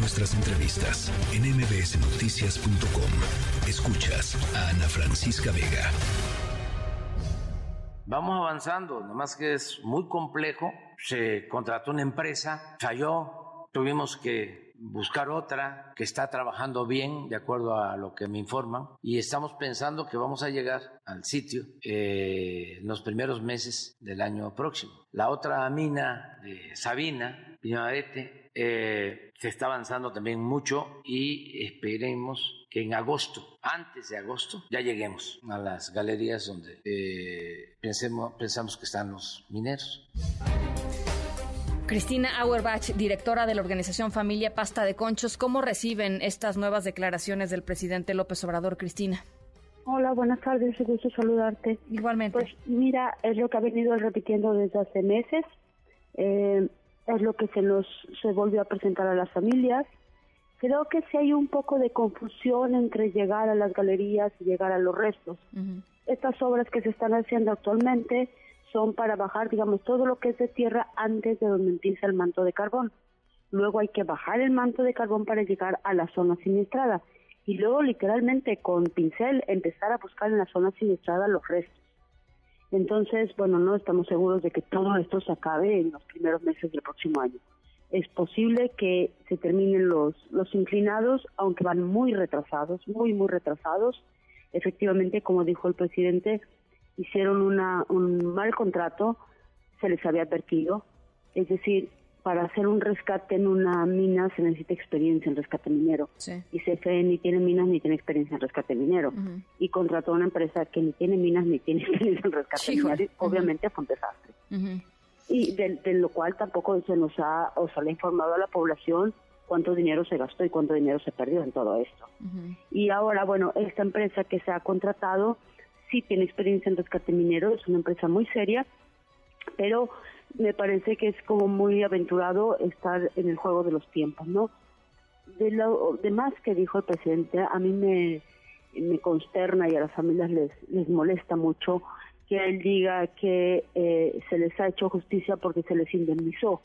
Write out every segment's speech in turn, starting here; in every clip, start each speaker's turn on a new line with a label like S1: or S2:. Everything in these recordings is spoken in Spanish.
S1: nuestras entrevistas en mbsnoticias.com. Escuchas a Ana Francisca Vega.
S2: Vamos avanzando, nomás que es muy complejo. Se contrató una empresa, falló, tuvimos que buscar otra que está trabajando bien, de acuerdo a lo que me informan, y estamos pensando que vamos a llegar al sitio eh, en los primeros meses del año próximo. La otra mina de Sabina, Piñavete, eh, se está avanzando también mucho y esperemos que en agosto, antes de agosto, ya lleguemos a las galerías donde eh, pensemos, pensamos que están los mineros.
S3: Cristina Auerbach, directora de la organización Familia Pasta de Conchos, ¿cómo reciben estas nuevas declaraciones del presidente López Obrador, Cristina?
S4: Hola, buenas tardes, un gusto saludarte.
S3: Igualmente.
S4: Pues mira, es lo que ha venido repitiendo desde hace meses, eh, es lo que se nos se volvió a presentar a las familias. Creo que sí hay un poco de confusión entre llegar a las galerías y llegar a los restos. Estas obras que se están haciendo actualmente son para bajar, digamos, todo lo que es de tierra antes de donde empieza el manto de carbón. Luego hay que bajar el manto de carbón para llegar a la zona siniestrada y luego literalmente con pincel empezar a buscar en la zona siniestrada los restos. Entonces, bueno, no estamos seguros de que todo esto se acabe en los primeros meses del próximo año. Es posible que se terminen los, los inclinados, aunque van muy retrasados, muy, muy retrasados. Efectivamente, como dijo el presidente, hicieron una, un mal contrato, se les había advertido. Es decir, para hacer un rescate en una mina se necesita experiencia en rescate minero. Y CFE ni tiene minas ni tiene experiencia en rescate minero. Y contrató a una empresa que ni tiene minas ni tiene experiencia en rescate minero. Obviamente fue un desastre. Y de, lo cual tampoco se nos ha, o se le ha informado a la población cuánto dinero se gastó y cuánto dinero se perdió en todo esto. Y ahora, bueno, esta empresa que se ha contratado sí tiene experiencia en rescate minero, es una empresa muy seria, pero me parece que es como muy aventurado estar en el juego de los tiempos, ¿no? De lo demás que dijo el presidente, a mí me, me consterna y a las familias les, les molesta mucho que él diga que eh, se les ha hecho justicia porque se les indemnizó.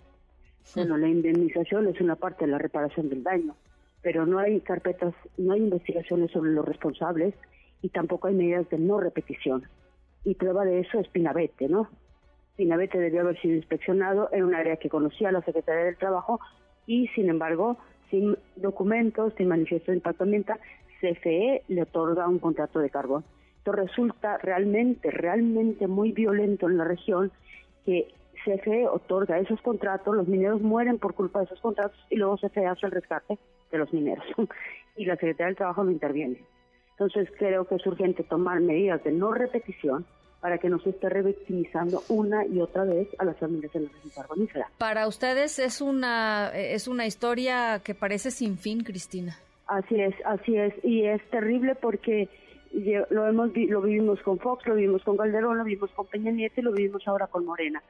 S4: Bueno, la indemnización es una parte de la reparación del daño, pero no hay carpetas, no hay investigaciones sobre los responsables y tampoco hay medidas de no repetición. Y prueba de eso es Pinabete, ¿no? Pinabete debió haber sido inspeccionado en un área que conocía la Secretaría del Trabajo y, sin embargo, sin documentos, sin manifiesto de impacto ambiental, CFE le otorga un contrato de carbón. Esto resulta realmente, realmente muy violento en la región que CFE otorga esos contratos, los mineros mueren por culpa de esos contratos y luego CFE hace el rescate de los mineros y la Secretaría del Trabajo no interviene. Entonces creo que es urgente tomar medidas de no repetición para que no se esté revictimizando una y otra vez a las familias de la región carbonífera.
S3: Para ustedes es una es una historia que parece sin fin, Cristina.
S4: Así es, así es y es terrible porque lo hemos lo vivimos con Fox, lo vivimos con Calderón, lo vivimos con Peña Nieto y lo vivimos ahora con Morena.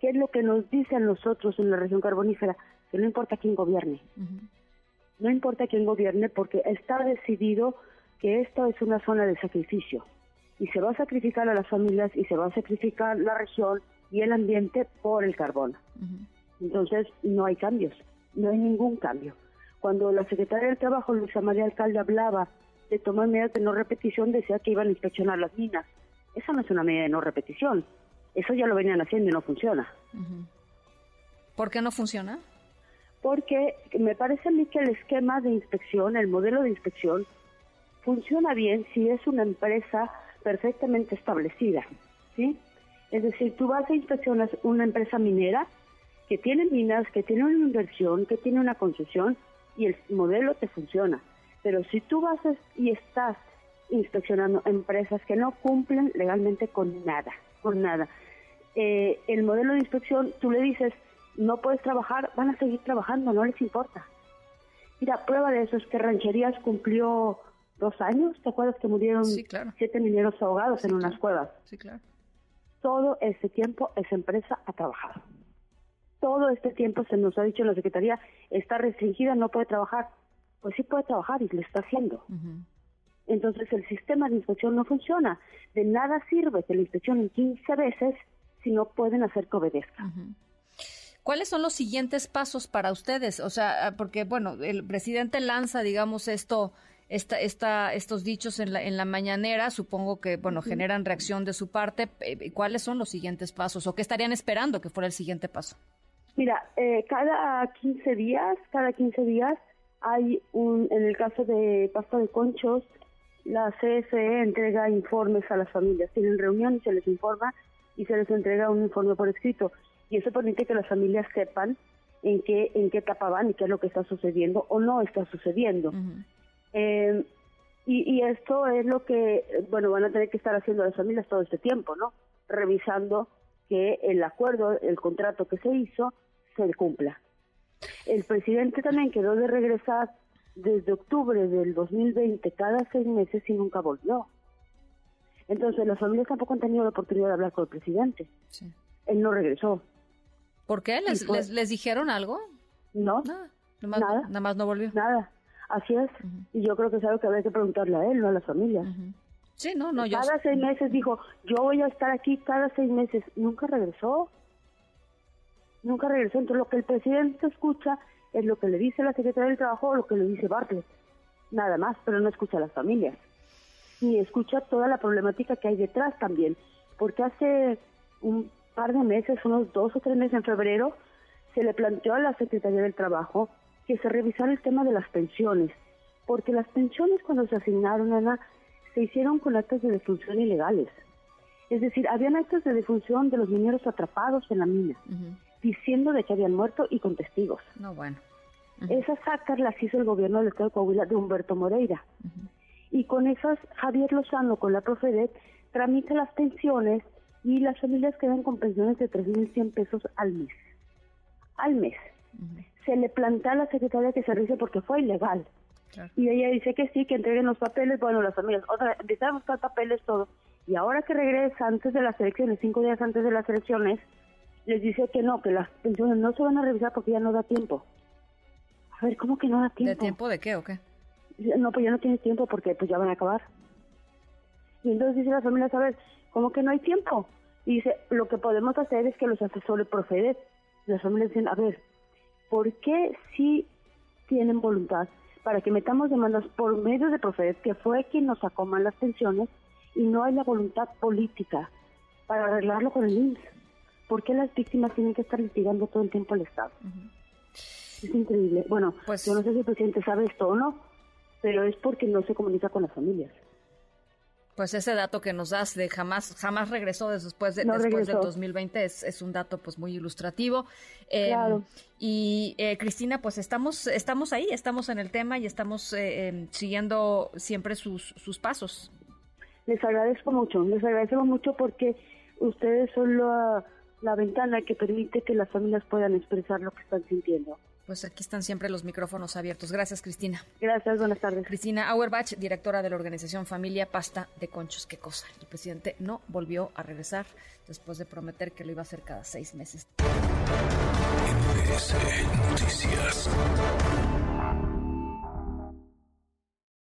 S4: ¿Qué es lo que nos dicen nosotros en la región carbonífera? Que no importa quién gobierne. No importa quién gobierne porque está decidido que esto es una zona de sacrificio y se va a sacrificar a las familias y se va a sacrificar la región y el ambiente por el carbón. Entonces, no hay cambios, no hay ningún cambio. Cuando la secretaria del Trabajo, Luisa María Alcalde, hablaba de tomar medidas de no repetición, decía que iban a inspeccionar las minas. Esa no es una medida de no repetición. Eso ya lo venían haciendo y no funciona.
S3: ¿Por qué no funciona?
S4: Porque me parece a mí que el esquema de inspección, el modelo de inspección, funciona bien si es una empresa perfectamente establecida, ¿sí? Es decir, tú vas a inspeccionar una empresa minera que tiene minas, que tiene una inversión, que tiene una concesión y el modelo te funciona. Pero si tú vas y estás inspeccionando empresas que no cumplen legalmente con nada, con nada, eh, el modelo de inspección, tú le dices, no puedes trabajar, van a seguir trabajando, no les importa. Mira, prueba de eso es que Rancherías cumplió dos años, ¿te acuerdas que murieron siete mineros ahogados en unas cuevas?
S3: Sí, claro.
S4: Todo ese tiempo esa empresa ha trabajado. Todo este tiempo se nos ha dicho en la Secretaría, está restringida, no puede trabajar. Pues sí puede trabajar y lo está haciendo. Entonces el sistema de inspección no funciona. De nada sirve que la inspección en 15 veces si no pueden hacer que obedezca.
S3: ¿Cuáles son los siguientes pasos para ustedes? O sea, ah, porque, bueno, el presidente lanza, digamos, esto, esta, esta, estos dichos en la, en la mañanera, supongo que, bueno, generan reacción de su parte. Eh, ¿Cuáles son los siguientes pasos o qué estarían esperando que fuera el siguiente paso?
S4: Mira, eh, cada 15 días, cada 15 días hay un, en el caso de pasta de conchos, la CFE entrega informes a las familias. Tienen reunión y se les informa y se les entrega un informe por escrito. Y eso permite que las familias sepan en qué, en qué etapa van y qué es lo que está sucediendo o no está sucediendo. Eh, y, y esto es lo que, bueno, van a tener que estar haciendo las familias todo este tiempo, ¿no? Revisando que el acuerdo, el contrato que se hizo, se cumpla. El presidente también quedó de regresar desde octubre del 2020 cada seis meses y nunca volvió. Entonces las familias tampoco han tenido la oportunidad de hablar con el presidente. Él no regresó.
S3: ¿Por qué? ¿Les, les, dijeron algo?
S4: No,
S3: nada, nada. más no volvió.
S4: Nada, así es. Y yo creo que es algo que había que preguntarle a él, no a las familias.
S3: Sí, no, no,
S4: Cada seis meses dijo, yo voy a estar aquí cada seis meses. Nunca regresó nunca regresó. Entonces lo que el presidente escucha es lo que le dice la secretaria del Trabajo o lo que le dice Bartlett. Nada más, pero no escucha a las familias. Ni escucha toda la problemática que hay detrás también. Porque hace un par de meses, unos dos o tres meses en febrero, se le planteó a la Secretaría del Trabajo que se revisara el tema de las pensiones. Porque las pensiones cuando se asignaron, Ana, se hicieron con actos de defunción ilegales. Es decir, habían actos de defunción de los mineros atrapados en la mina diciendo de que habían muerto y con testigos.
S3: No, bueno.
S4: Esas actas las hizo el gobierno del Estado de Coahuila de Humberto Moreira. Y con esas, Javier Lozano, con la Profedet, tramita las pensiones y las familias quedan con pensiones de 3.100 pesos al mes. Al mes. Se le plantea a la secretaria que se revise porque fue ilegal. Y ella dice que sí, que entreguen los papeles. Bueno, las familias, otra, empiezan a buscar papeles, todo. Y ahora que regresa antes de las elecciones, cinco días antes de las elecciones, les dice que no, que las pensiones no se van a revisar porque ya no da tiempo. A ver, ¿cómo que no da tiempo?
S3: ¿De tiempo de qué o qué?
S4: No, pues ya no tiene tiempo porque pues ya van a acabar. Y entonces dice la familia, a ver, ¿cómo que no hay tiempo? Y dice, lo que podemos hacer es que los asesores proceden. Las familias dicen, a ver, ¿por qué si tienen voluntad para que metamos demandas por medio de Profedet, que fue quien nos sacó mal las pensiones, y no hay la voluntad política para arreglarlo con el INSS? ¿por qué las víctimas tienen que estar litigando todo el tiempo al Estado? Es increíble. Bueno, pues, yo no sé si el presidente sabe esto o no, pero es porque no se comunica con las familias.
S3: Pues ese dato que nos das de jamás jamás regresó después de después del 2020 es, es, un dato pues muy ilustrativo.
S4: Em, claro.
S3: Y eh, Cristina, pues estamos estamos ahí, estamos en el tema y estamos eh, em, siguiendo siempre sus sus pasos.
S4: Les agradezco mucho, les agradecemos mucho porque ustedes son la la ventana que permite que las familias puedan expresar lo que están sintiendo.
S3: Pues aquí están siempre los micrófonos abiertos. Gracias, Cristina.
S4: Gracias, buenas tardes.
S3: Cristina Auerbach, directora de la organización Familia Pasta de Conchos. Qué cosa. El presidente no volvió a regresar después de prometer que lo iba a hacer cada seis meses.
S1: Noticias.